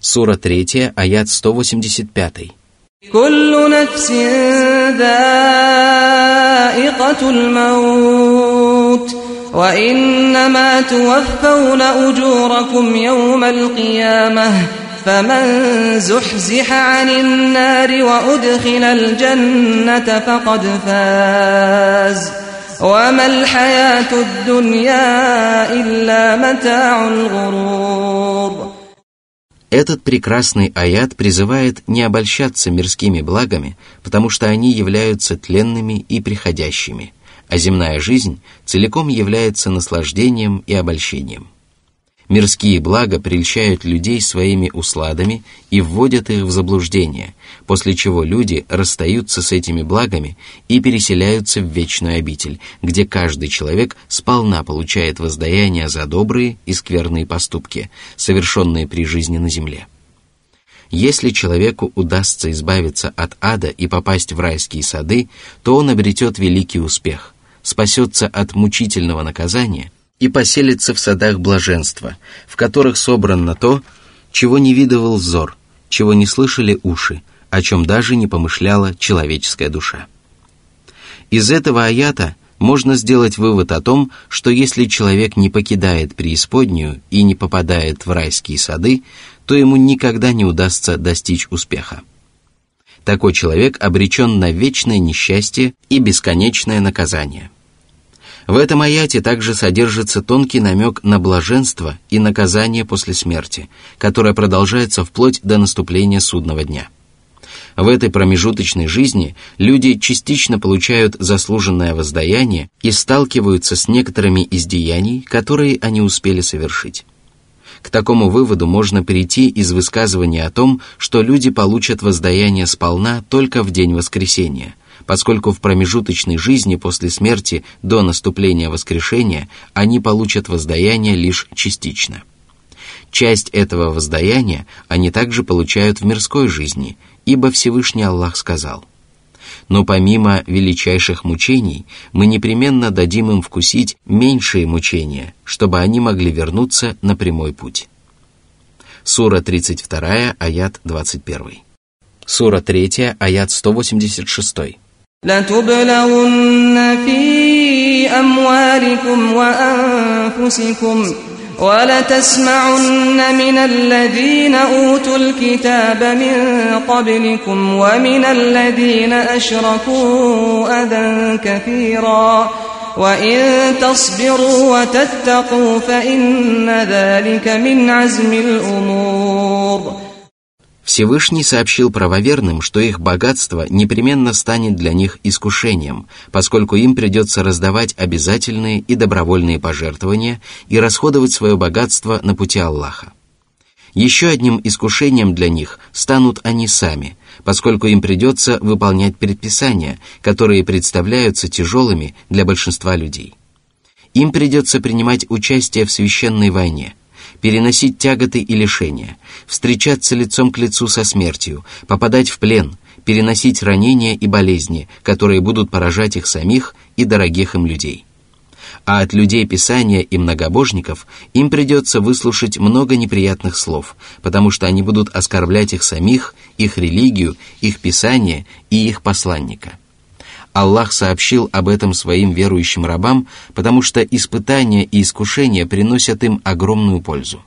Сура 3, аят 185. كل نفس ذائقة الموت وإنما توفون أجوركم يوم القيامة فمن زحزح عن النار وأدخل الجنة فقد فاز وما الحياة الدنيا إلا متاع الغرور Этот прекрасный аят призывает не обольщаться мирскими благами, потому что они являются тленными и приходящими, а земная жизнь целиком является наслаждением и обольщением. Мирские блага прельщают людей своими усладами и вводят их в заблуждение, после чего люди расстаются с этими благами и переселяются в вечную обитель, где каждый человек сполна получает воздаяние за добрые и скверные поступки, совершенные при жизни на земле. Если человеку удастся избавиться от ада и попасть в райские сады, то он обретет великий успех, спасется от мучительного наказания – и поселится в садах блаженства, в которых собрано то, чего не видывал взор, чего не слышали уши, о чем даже не помышляла человеческая душа. Из этого аята можно сделать вывод о том, что если человек не покидает преисподнюю и не попадает в райские сады, то ему никогда не удастся достичь успеха. Такой человек обречен на вечное несчастье и бесконечное наказание – в этом аяте также содержится тонкий намек на блаженство и наказание после смерти, которое продолжается вплоть до наступления судного дня. В этой промежуточной жизни люди частично получают заслуженное воздаяние и сталкиваются с некоторыми из деяний, которые они успели совершить. К такому выводу можно перейти из высказывания о том, что люди получат воздаяние сполна только в день воскресения, поскольку в промежуточной жизни после смерти до наступления воскрешения они получат воздаяние лишь частично. Часть этого воздаяния они также получают в мирской жизни, ибо Всевышний Аллах сказал «Но помимо величайших мучений, мы непременно дадим им вкусить меньшие мучения, чтобы они могли вернуться на прямой путь». Сура 32, аят 21. Сура 3, аят 186. لتبلغن في أموالكم وأنفسكم ولتسمعن من الذين أوتوا الكتاب من قبلكم ومن الذين أشركوا أذى كثيرا وإن تصبروا وتتقوا فإن ذلك من عزم الأمور Всевышний сообщил правоверным, что их богатство непременно станет для них искушением, поскольку им придется раздавать обязательные и добровольные пожертвования и расходовать свое богатство на пути Аллаха. Еще одним искушением для них станут они сами, поскольку им придется выполнять предписания, которые представляются тяжелыми для большинства людей. Им придется принимать участие в священной войне, переносить тяготы и лишения, встречаться лицом к лицу со смертью, попадать в плен, переносить ранения и болезни, которые будут поражать их самих и дорогих им людей. А от людей Писания и многобожников им придется выслушать много неприятных слов, потому что они будут оскорблять их самих, их религию, их Писание и их посланника – Аллах сообщил об этом своим верующим рабам, потому что испытания и искушения приносят им огромную пользу.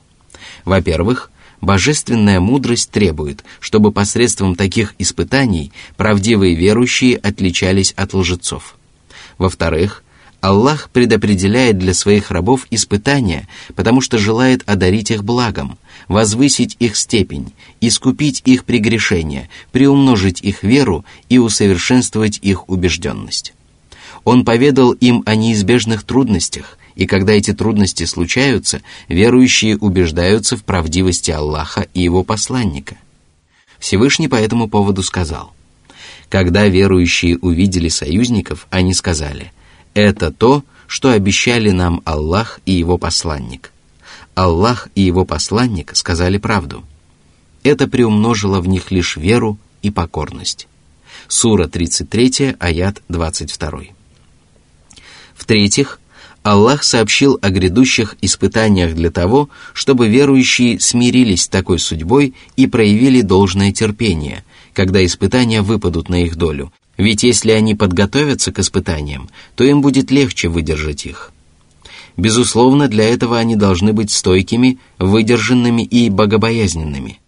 Во-первых, божественная мудрость требует, чтобы посредством таких испытаний правдивые верующие отличались от лжецов. Во-вторых, Аллах предопределяет для своих рабов испытания, потому что желает одарить их благом, возвысить их степень, искупить их прегрешения, приумножить их веру и усовершенствовать их убежденность. Он поведал им о неизбежных трудностях, и когда эти трудности случаются, верующие убеждаются в правдивости Аллаха и его посланника. Всевышний по этому поводу сказал, «Когда верующие увидели союзников, они сказали – это то, что обещали нам Аллах и Его посланник. Аллах и Его посланник сказали правду. Это приумножило в них лишь веру и покорность. Сура 33, аят 22. В-третьих, Аллах сообщил о грядущих испытаниях для того, чтобы верующие смирились с такой судьбой и проявили должное терпение, когда испытания выпадут на их долю, ведь если они подготовятся к испытаниям, то им будет легче выдержать их. Безусловно, для этого они должны быть стойкими, выдержанными и богобоязненными.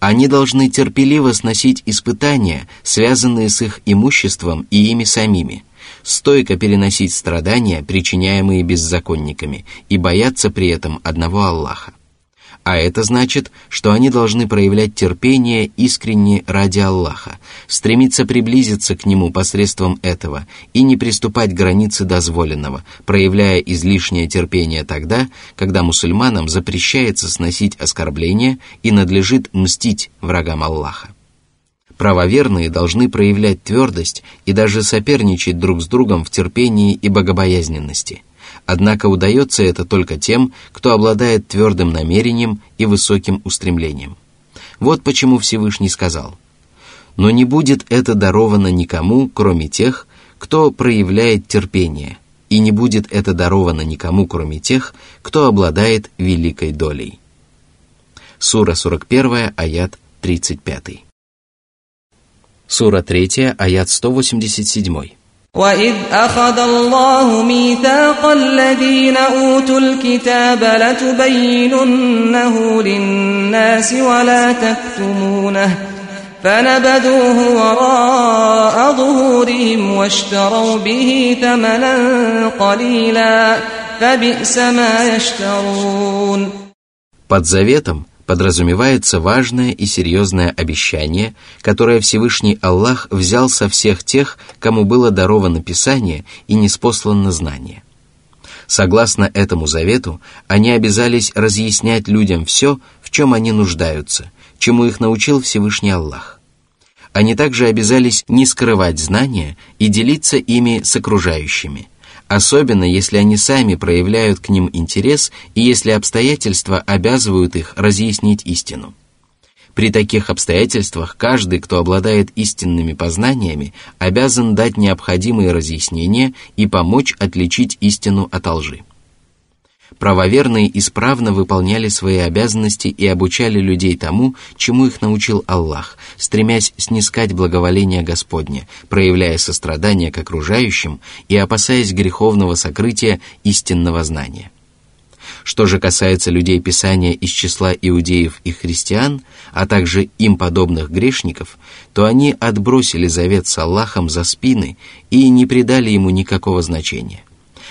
Они должны терпеливо сносить испытания, связанные с их имуществом и ими самими – стойко переносить страдания, причиняемые беззаконниками, и бояться при этом одного Аллаха. А это значит, что они должны проявлять терпение искренне ради Аллаха, стремиться приблизиться к Нему посредством этого и не приступать к границе дозволенного, проявляя излишнее терпение тогда, когда мусульманам запрещается сносить оскорбления и надлежит мстить врагам Аллаха. Правоверные должны проявлять твердость и даже соперничать друг с другом в терпении и богобоязненности. Однако удается это только тем, кто обладает твердым намерением и высоким устремлением. Вот почему Всевышний сказал, «Но не будет это даровано никому, кроме тех, кто проявляет терпение, и не будет это даровано никому, кроме тех, кто обладает великой долей». Сура 41, аят 35. Сура 3, аят 187. وإذ أخذ الله ميثاق الذين أوتوا الكتاب لتبيننه للناس ولا تكتمونه فنبذوه وراء ظهورهم واشتروا به ثمنا قليلا فبئس ما يشترون Под заветом подразумевается важное и серьезное обещание, которое Всевышний Аллах взял со всех тех, кому было даровано Писание и неспослано знание. Согласно этому завету, они обязались разъяснять людям все, в чем они нуждаются, чему их научил Всевышний Аллах. Они также обязались не скрывать знания и делиться ими с окружающими – особенно если они сами проявляют к ним интерес и если обстоятельства обязывают их разъяснить истину. При таких обстоятельствах каждый, кто обладает истинными познаниями, обязан дать необходимые разъяснения и помочь отличить истину от лжи. Правоверные исправно выполняли свои обязанности и обучали людей тому, чему их научил Аллах, стремясь снискать благоволение Господне, проявляя сострадание к окружающим и опасаясь греховного сокрытия истинного знания. Что же касается людей Писания из числа иудеев и христиан, а также им подобных грешников, то они отбросили завет с Аллахом за спины и не придали ему никакого значения.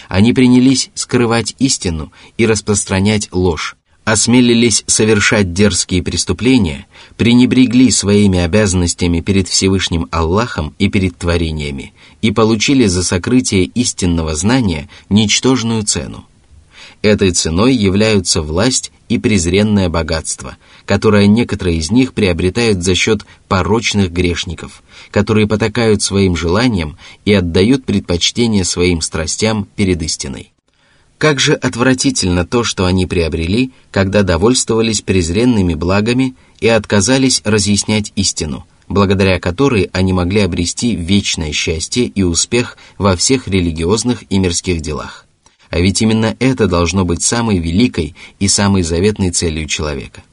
Они принялись скрывать истину и распространять ложь, осмелились совершать дерзкие преступления, пренебрегли своими обязанностями перед Всевышним Аллахом и перед творениями и получили за сокрытие истинного знания ничтожную цену. Этой ценой являются власть и презренное богатство, которое некоторые из них приобретают за счет порочных грешников, которые потакают своим желаниям и отдают предпочтение своим страстям перед истиной. Как же отвратительно то, что они приобрели, когда довольствовались презренными благами и отказались разъяснять истину, благодаря которой они могли обрести вечное счастье и успех во всех религиозных и мирских делах. А ведь именно это должно быть самой великой и самой заветной целью человека.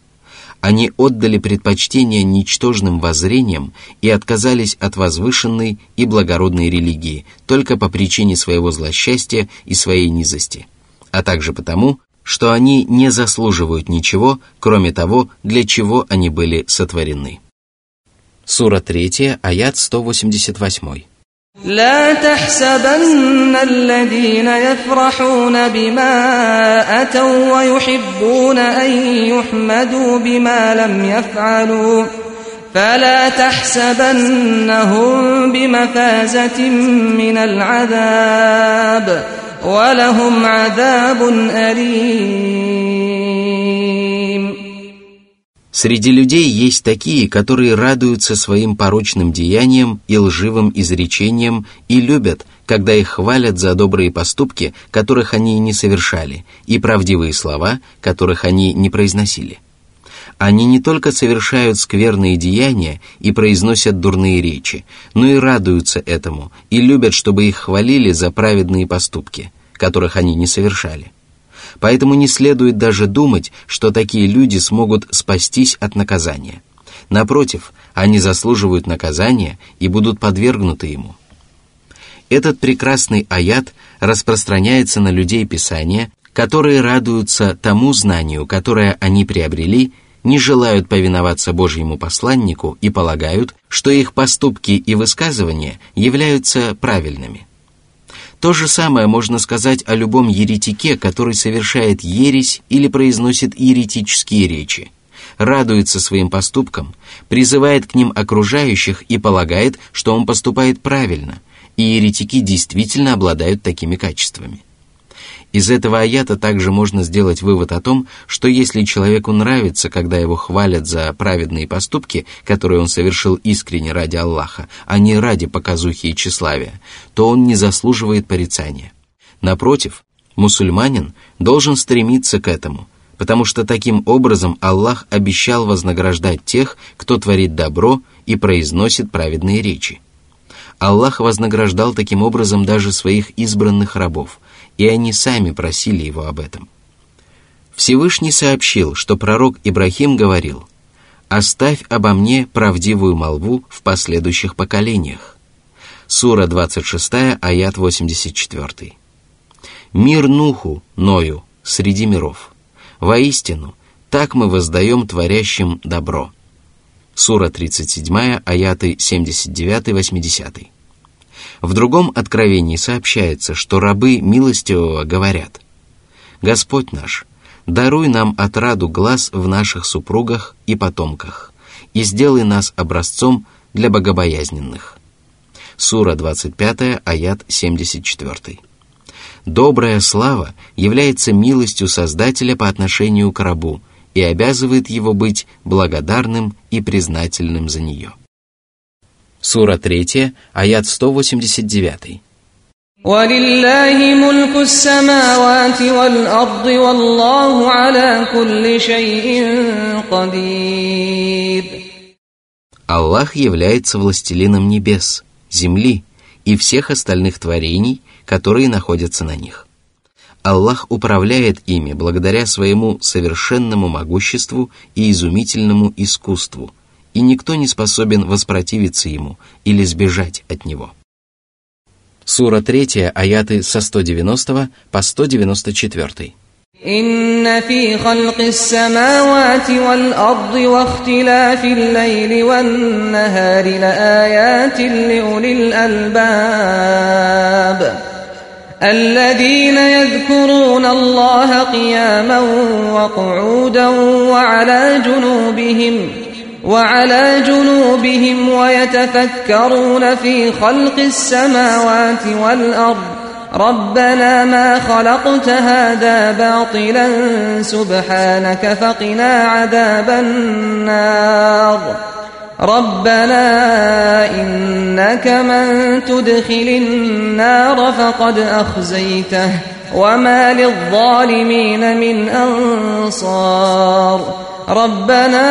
Они отдали предпочтение ничтожным воззрениям и отказались от возвышенной и благородной религии только по причине своего злосчастья и своей низости, а также потому, что они не заслуживают ничего, кроме того, для чего они были сотворены. Сура 3, аят 188. لا تحسبن الذين يفرحون بما أتوا ويحبون أن يحمدوا بما لم يفعلوا فلا تحسبنهم بمفازة من العذاب ولهم عذاب أليم Среди людей есть такие, которые радуются своим порочным деяниям и лживым изречениям и любят, когда их хвалят за добрые поступки, которых они не совершали, и правдивые слова, которых они не произносили. Они не только совершают скверные деяния и произносят дурные речи, но и радуются этому и любят, чтобы их хвалили за праведные поступки, которых они не совершали. Поэтому не следует даже думать, что такие люди смогут спастись от наказания. Напротив, они заслуживают наказания и будут подвергнуты ему. Этот прекрасный аят распространяется на людей Писания, которые радуются тому знанию, которое они приобрели, не желают повиноваться Божьему посланнику и полагают, что их поступки и высказывания являются правильными. То же самое можно сказать о любом еретике, который совершает ересь или произносит еретические речи, радуется своим поступкам, призывает к ним окружающих и полагает, что он поступает правильно, и еретики действительно обладают такими качествами. Из этого аята также можно сделать вывод о том, что если человеку нравится, когда его хвалят за праведные поступки, которые он совершил искренне ради Аллаха, а не ради показухи и тщеславия, то он не заслуживает порицания. Напротив, мусульманин должен стремиться к этому, потому что таким образом Аллах обещал вознаграждать тех, кто творит добро и произносит праведные речи. Аллах вознаграждал таким образом даже своих избранных рабов – и они сами просили его об этом. Всевышний сообщил, что пророк Ибрахим говорил, «Оставь обо мне правдивую молву в последующих поколениях». Сура 26, аят 84. «Мир Нуху, Ною, среди миров. Воистину, так мы воздаем творящим добро». Сура 37, аяты 79-80. В другом откровении сообщается, что рабы милостивого говорят «Господь наш, даруй нам отраду глаз в наших супругах и потомках и сделай нас образцом для богобоязненных». Сура 25, аят 74. Добрая слава является милостью Создателя по отношению к рабу и обязывает его быть благодарным и признательным за нее. Сура 3, аят 189. Аллах является властелином небес, земли и всех остальных творений, которые находятся на них. Аллах управляет ими благодаря своему совершенному могуществу и изумительному искусству – и никто не способен воспротивиться ему или сбежать от него. Сура 3, аяты со 190 по 194. إن في خلق السماوات والأرض واختلاف الليل والنهار لآيات لأولي الألباب الذين يذكرون الله قياما وقعودا وعلى جنوبهم ۖ وعلى جنوبهم ويتفكرون في خلق السماوات والأرض. ربنا ما خلقت هذا باطلا سبحانك فقنا عذاب النار. ربنا إنك من تدخل النار فقد أخزيته وما للظالمين من أنصار. ربنا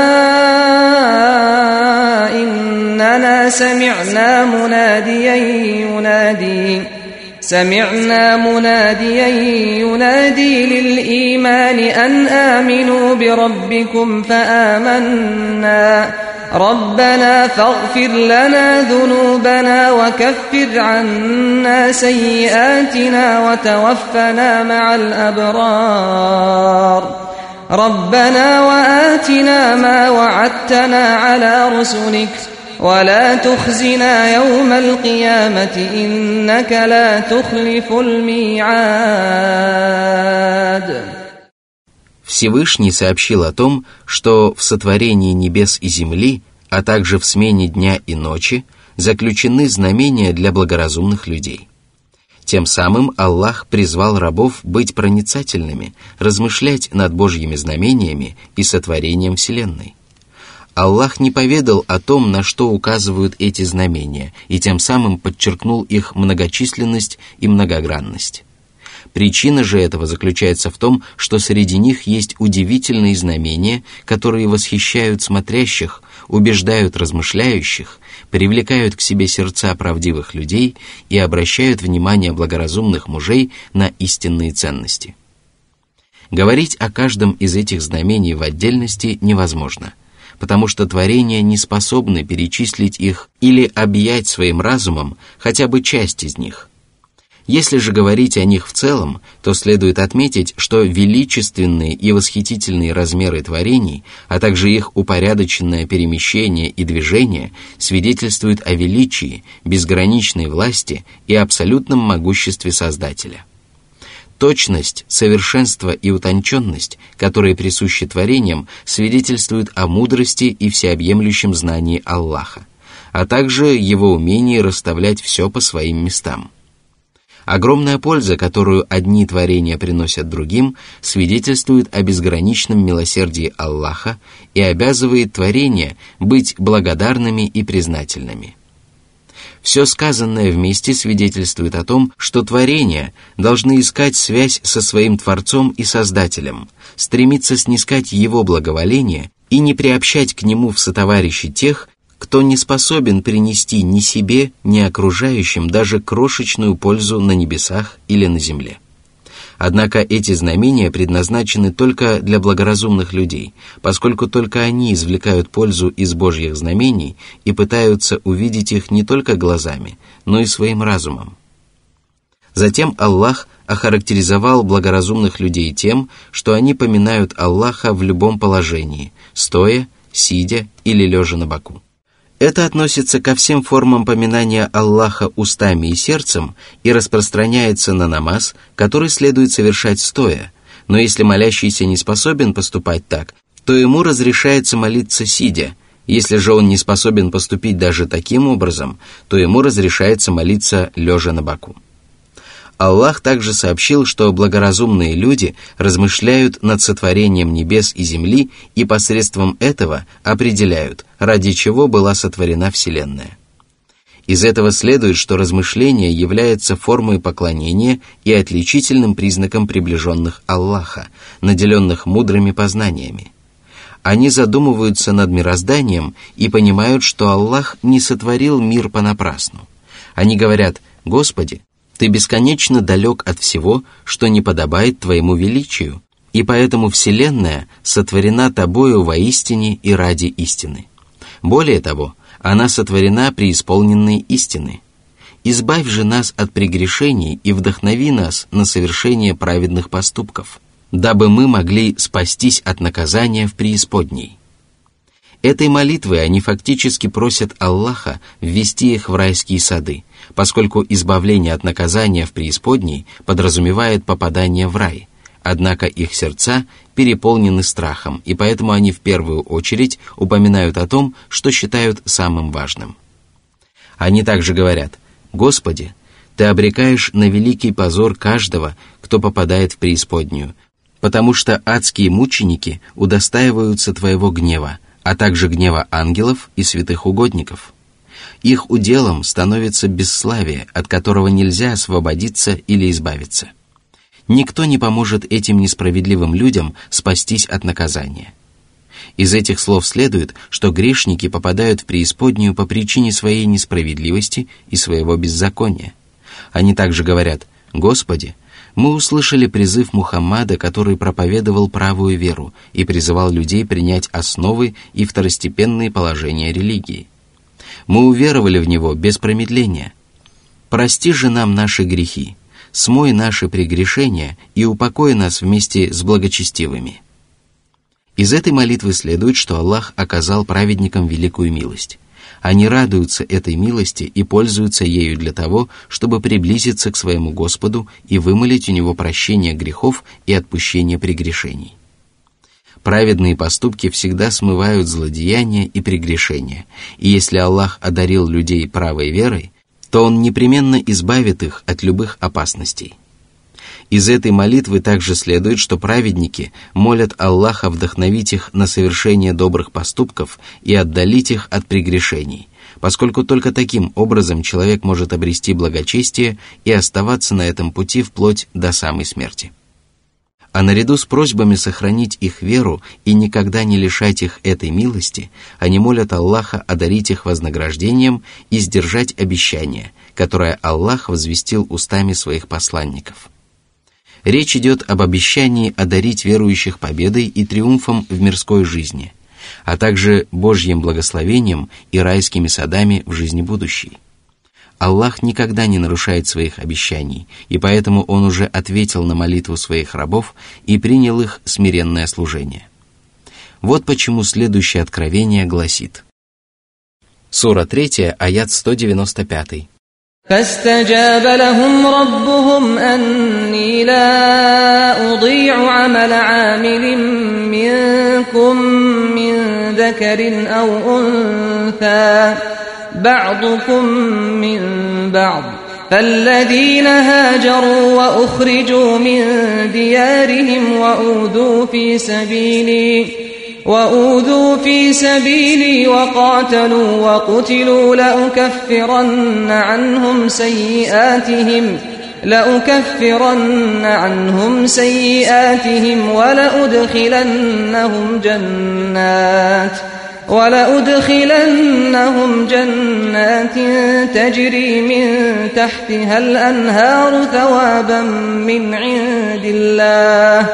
إننا سمعنا مناديا ينادي. سمعنا مناديا ينادي للإيمان أن آمنوا بربكم فآمنا. ربنا فاغفر لنا ذنوبنا وكفر عنا سيئاتنا وتوفنا مع الأبرار. ربنا وآتنا ما وعدتنا على رسلك ولا تخزنا يوم القيامة إنك لا تخلف الميعاد Всевышний сообщил о том, что в сотворении небес и земли, а также в смене дня и ночи, заключены знамения для благоразумных людей – тем самым Аллах призвал рабов быть проницательными, размышлять над Божьими знамениями и сотворением Вселенной. Аллах не поведал о том, на что указывают эти знамения, и тем самым подчеркнул их многочисленность и многогранность. Причина же этого заключается в том, что среди них есть удивительные знамения, которые восхищают смотрящих, убеждают размышляющих, привлекают к себе сердца правдивых людей и обращают внимание благоразумных мужей на истинные ценности. Говорить о каждом из этих знамений в отдельности невозможно, потому что творения не способны перечислить их или объять своим разумом хотя бы часть из них – если же говорить о них в целом, то следует отметить, что величественные и восхитительные размеры творений, а также их упорядоченное перемещение и движение свидетельствуют о величии, безграничной власти и абсолютном могуществе Создателя. Точность, совершенство и утонченность, которые присущи творениям, свидетельствуют о мудрости и всеобъемлющем знании Аллаха, а также его умении расставлять все по своим местам. Огромная польза, которую одни творения приносят другим, свидетельствует о безграничном милосердии Аллаха и обязывает творения быть благодарными и признательными. Все сказанное вместе свидетельствует о том, что творения должны искать связь со своим Творцом и Создателем, стремиться снискать Его благоволение и не приобщать к Нему в сотоварищи тех, кто не способен принести ни себе, ни окружающим даже крошечную пользу на небесах или на земле. Однако эти знамения предназначены только для благоразумных людей, поскольку только они извлекают пользу из Божьих знамений и пытаются увидеть их не только глазами, но и своим разумом. Затем Аллах охарактеризовал благоразумных людей тем, что они поминают Аллаха в любом положении, стоя, сидя или лежа на боку. Это относится ко всем формам поминания Аллаха устами и сердцем и распространяется на намаз, который следует совершать стоя. Но если молящийся не способен поступать так, то ему разрешается молиться сидя. Если же он не способен поступить даже таким образом, то ему разрешается молиться лежа на боку. Аллах также сообщил, что благоразумные люди размышляют над сотворением небес и земли и посредством этого определяют, ради чего была сотворена Вселенная. Из этого следует, что размышление является формой поклонения и отличительным признаком приближенных Аллаха, наделенных мудрыми познаниями. Они задумываются над мирозданием и понимают, что Аллах не сотворил мир понапрасну. Они говорят «Господи, ты бесконечно далек от всего, что не подобает твоему величию, и поэтому Вселенная сотворена тобою воистине и ради истины. Более того, она сотворена при исполненной истины. Избавь же нас от прегрешений и вдохнови нас на совершение праведных поступков, дабы мы могли спастись от наказания в преисподней. Этой молитвой они фактически просят Аллаха ввести их в райские сады, поскольку избавление от наказания в преисподней подразумевает попадание в рай, однако их сердца переполнены страхом, и поэтому они в первую очередь упоминают о том, что считают самым важным. Они также говорят «Господи, Ты обрекаешь на великий позор каждого, кто попадает в преисподнюю, потому что адские мученики удостаиваются Твоего гнева, а также гнева ангелов и святых угодников. Их уделом становится бесславие, от которого нельзя освободиться или избавиться. Никто не поможет этим несправедливым людям спастись от наказания. Из этих слов следует, что грешники попадают в преисподнюю по причине своей несправедливости и своего беззакония. Они также говорят «Господи, мы услышали призыв Мухаммада, который проповедовал правую веру и призывал людей принять основы и второстепенные положения религии. Мы уверовали в него без промедления. Прости же нам наши грехи, смой наши прегрешения и упокой нас вместе с благочестивыми. Из этой молитвы следует, что Аллах оказал праведникам великую милость. Они радуются этой милости и пользуются ею для того, чтобы приблизиться к своему Господу и вымолить у Него прощение грехов и отпущение прегрешений. Праведные поступки всегда смывают злодеяния и прегрешения, и если Аллах одарил людей правой верой, то Он непременно избавит их от любых опасностей – из этой молитвы также следует, что праведники молят Аллаха вдохновить их на совершение добрых поступков и отдалить их от прегрешений, поскольку только таким образом человек может обрести благочестие и оставаться на этом пути вплоть до самой смерти. А наряду с просьбами сохранить их веру и никогда не лишать их этой милости, они молят Аллаха одарить их вознаграждением и сдержать обещание, которое Аллах возвестил устами своих посланников. Речь идет об обещании одарить верующих победой и триумфом в мирской жизни – а также Божьим благословением и райскими садами в жизни будущей. Аллах никогда не нарушает своих обещаний, и поэтому Он уже ответил на молитву своих рабов и принял их смиренное служение. Вот почему следующее откровение гласит. Сура 3, аят 195. فاستجاب لهم ربهم أني لا أضيع عمل عامل منكم من ذكر أو أنثى بعضكم من بعض فالذين هاجروا وأخرجوا من ديارهم وأوذوا في سبيلي وأوذوا في سبيلي وقاتلوا وقتلوا لأكفرن عنهم سيئاتهم لأكفرن عنهم سيئاتهم ولأدخلنهم جنات ولأدخلنهم جنات تجري من تحتها الأنهار ثوابا من عند الله.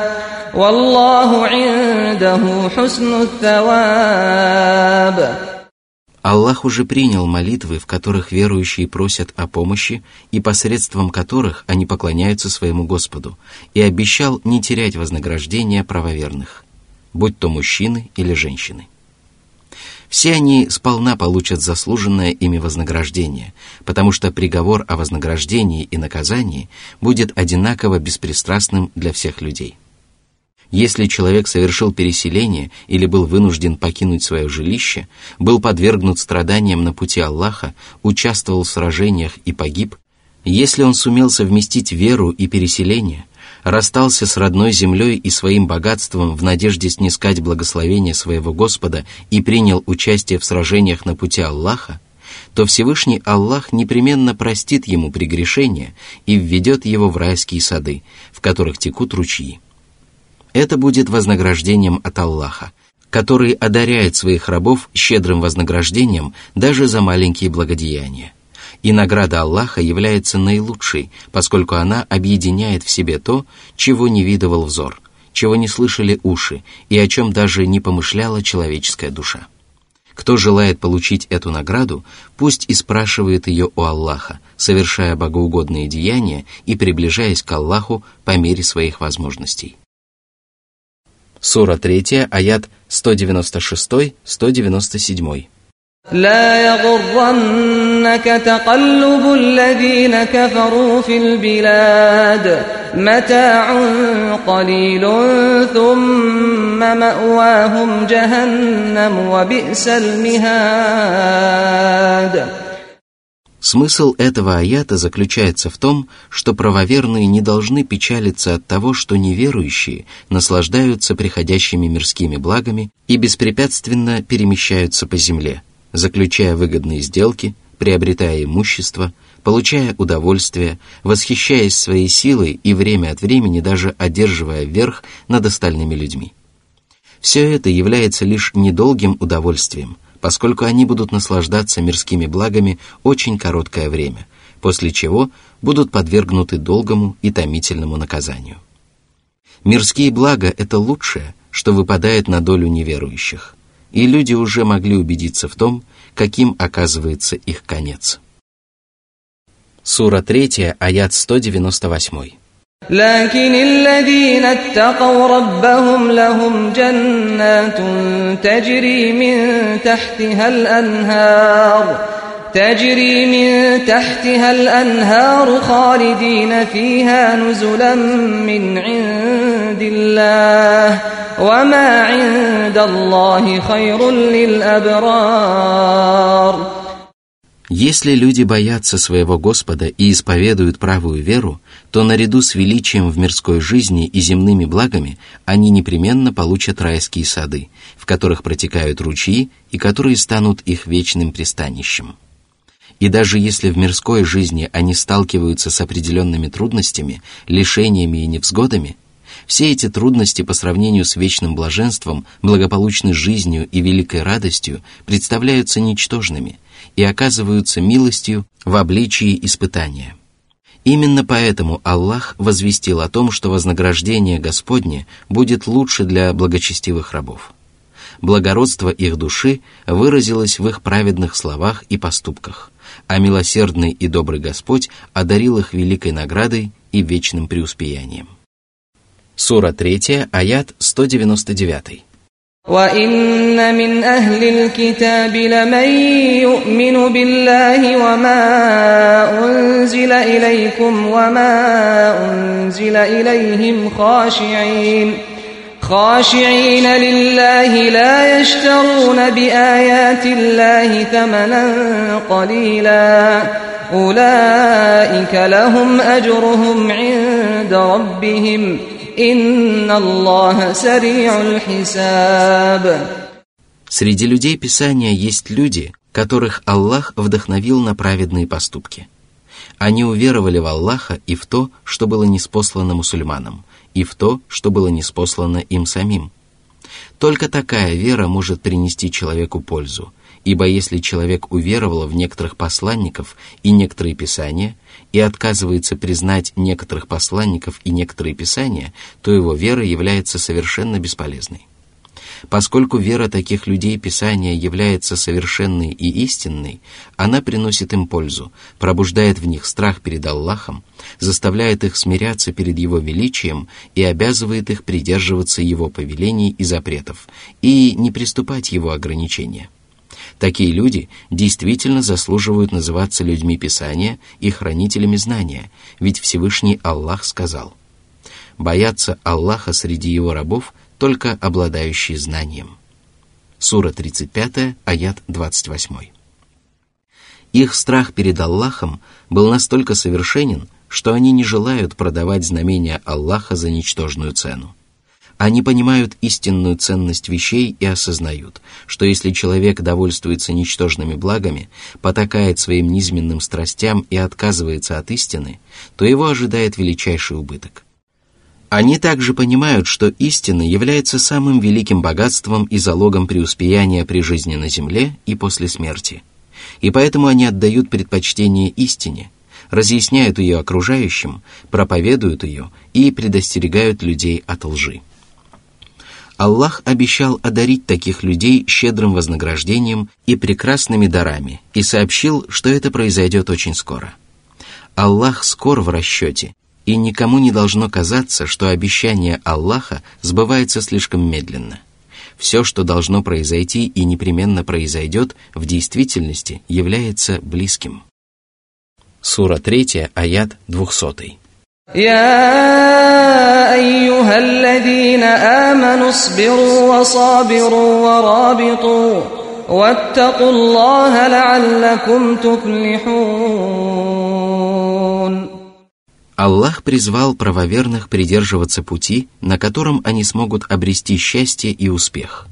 Аллах уже принял молитвы, в которых верующие просят о помощи и посредством которых они поклоняются своему Господу, и обещал не терять вознаграждения правоверных, будь то мужчины или женщины. Все они сполна получат заслуженное ими вознаграждение, потому что приговор о вознаграждении и наказании будет одинаково беспристрастным для всех людей. Если человек совершил переселение или был вынужден покинуть свое жилище, был подвергнут страданиям на пути Аллаха, участвовал в сражениях и погиб, если он сумел совместить веру и переселение, расстался с родной землей и своим богатством в надежде снискать благословение своего Господа и принял участие в сражениях на пути Аллаха, то Всевышний Аллах непременно простит ему прегрешения и введет его в райские сады, в которых текут ручьи. Это будет вознаграждением от Аллаха, который одаряет своих рабов щедрым вознаграждением даже за маленькие благодеяния. И награда Аллаха является наилучшей, поскольку она объединяет в себе то, чего не видывал взор, чего не слышали уши и о чем даже не помышляла человеческая душа. Кто желает получить эту награду, пусть и спрашивает ее у Аллаха, совершая богоугодные деяния и приближаясь к Аллаху по мере своих возможностей. Сура 3, аят 196-197. لا يغرنك تقلب الذين كفروا في البلاد متاع قليل ثم مأواهم جهنم وبئس المهاد Смысл этого аята заключается в том, что правоверные не должны печалиться от того, что неверующие наслаждаются приходящими мирскими благами и беспрепятственно перемещаются по земле, заключая выгодные сделки, приобретая имущество, получая удовольствие, восхищаясь своей силой и время от времени даже одерживая верх над остальными людьми. Все это является лишь недолгим удовольствием – поскольку они будут наслаждаться мирскими благами очень короткое время, после чего будут подвергнуты долгому и томительному наказанию. Мирские блага – это лучшее, что выпадает на долю неверующих, и люди уже могли убедиться в том, каким оказывается их конец. Сура 3, аят 198. لكن الذين اتقوا ربهم لهم جنات تجري من تحتها الأنهار تجري من تحتها الأنهار خالدين فيها نزلا من عند الله وما عند الله خير للأبرار. Если люди боятся своего Господа и исповедуют правую веру, то наряду с величием в мирской жизни и земными благами они непременно получат райские сады, в которых протекают ручьи и которые станут их вечным пристанищем. И даже если в мирской жизни они сталкиваются с определенными трудностями, лишениями и невзгодами, все эти трудности по сравнению с вечным блаженством, благополучной жизнью и великой радостью представляются ничтожными и оказываются милостью в обличии испытания. Именно поэтому Аллах возвестил о том, что вознаграждение Господне будет лучше для благочестивых рабов. Благородство их души выразилось в их праведных словах и поступках а милосердный и добрый Господь одарил их великой наградой и вечным преуспеянием. Сура 3, аят 199. وإن من أهل الكتاب لمن يؤمن بالله وما أنزل إليكم وما أنزل إليهم خاشعين خاشعين لله لا يشترون بآيات الله ثمنا قليلا أولئك لهم أجرهم عند ربهم Среди людей Писания есть люди, которых Аллах вдохновил на праведные поступки. Они уверовали в Аллаха и в то, что было неспослано мусульманам, и в то, что было неспослано им самим. Только такая вера может принести человеку пользу – ибо если человек уверовал в некоторых посланников и некоторые писания и отказывается признать некоторых посланников и некоторые писания, то его вера является совершенно бесполезной. Поскольку вера таких людей Писания является совершенной и истинной, она приносит им пользу, пробуждает в них страх перед Аллахом, заставляет их смиряться перед Его величием и обязывает их придерживаться Его повелений и запретов и не приступать Его ограничения. Такие люди действительно заслуживают называться людьми Писания и хранителями знания, ведь Всевышний Аллах сказал – бояться Аллаха среди его рабов только обладающие знанием. Сура 35, аят 28. Их страх перед Аллахом был настолько совершенен, что они не желают продавать знамения Аллаха за ничтожную цену. Они понимают истинную ценность вещей и осознают, что если человек довольствуется ничтожными благами, потакает своим низменным страстям и отказывается от истины, то его ожидает величайший убыток – они также понимают, что истина является самым великим богатством и залогом преуспеяния при жизни на земле и после смерти. И поэтому они отдают предпочтение истине, разъясняют ее окружающим, проповедуют ее и предостерегают людей от лжи. Аллах обещал одарить таких людей щедрым вознаграждением и прекрасными дарами и сообщил, что это произойдет очень скоро. Аллах скор в расчете и никому не должно казаться, что обещание Аллаха сбывается слишком медленно. Все, что должно произойти и непременно произойдет, в действительности является близким. Сура 3, аят 200. يا أيها الذين آمنوا اصبروا وصابروا ورابطوا واتقوا الله لعلكم تفلحون Аллах призвал правоверных придерживаться пути, на котором они смогут обрести счастье и успех.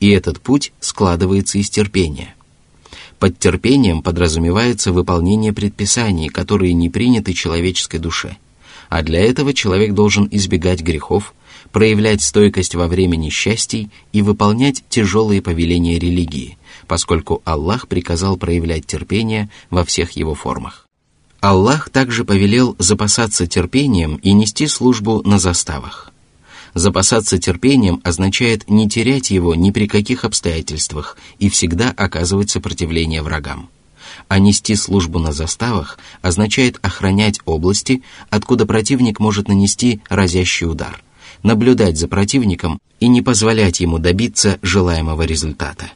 И этот путь складывается из терпения. Под терпением подразумевается выполнение предписаний, которые не приняты человеческой душе. а для этого человек должен избегать грехов, проявлять стойкость во время несчастий и выполнять тяжелые повеления религии, поскольку Аллах приказал проявлять терпение во всех его формах. Аллах также повелел запасаться терпением и нести службу на заставах. Запасаться терпением означает не терять его ни при каких обстоятельствах и всегда оказывать сопротивление врагам. А нести службу на заставах означает охранять области, откуда противник может нанести разящий удар, наблюдать за противником и не позволять ему добиться желаемого результата.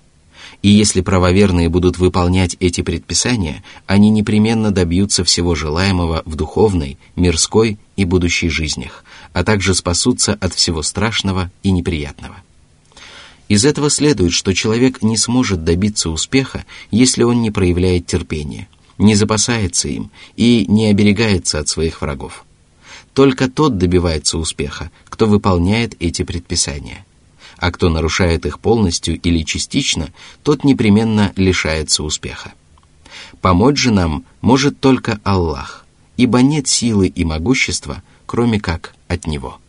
И если правоверные будут выполнять эти предписания, они непременно добьются всего желаемого в духовной, мирской и будущей жизнях, а также спасутся от всего страшного и неприятного. Из этого следует, что человек не сможет добиться успеха, если он не проявляет терпения, не запасается им и не оберегается от своих врагов. Только тот добивается успеха, кто выполняет эти предписания а кто нарушает их полностью или частично, тот непременно лишается успеха. Помочь же нам может только Аллах, ибо нет силы и могущества, кроме как от Него.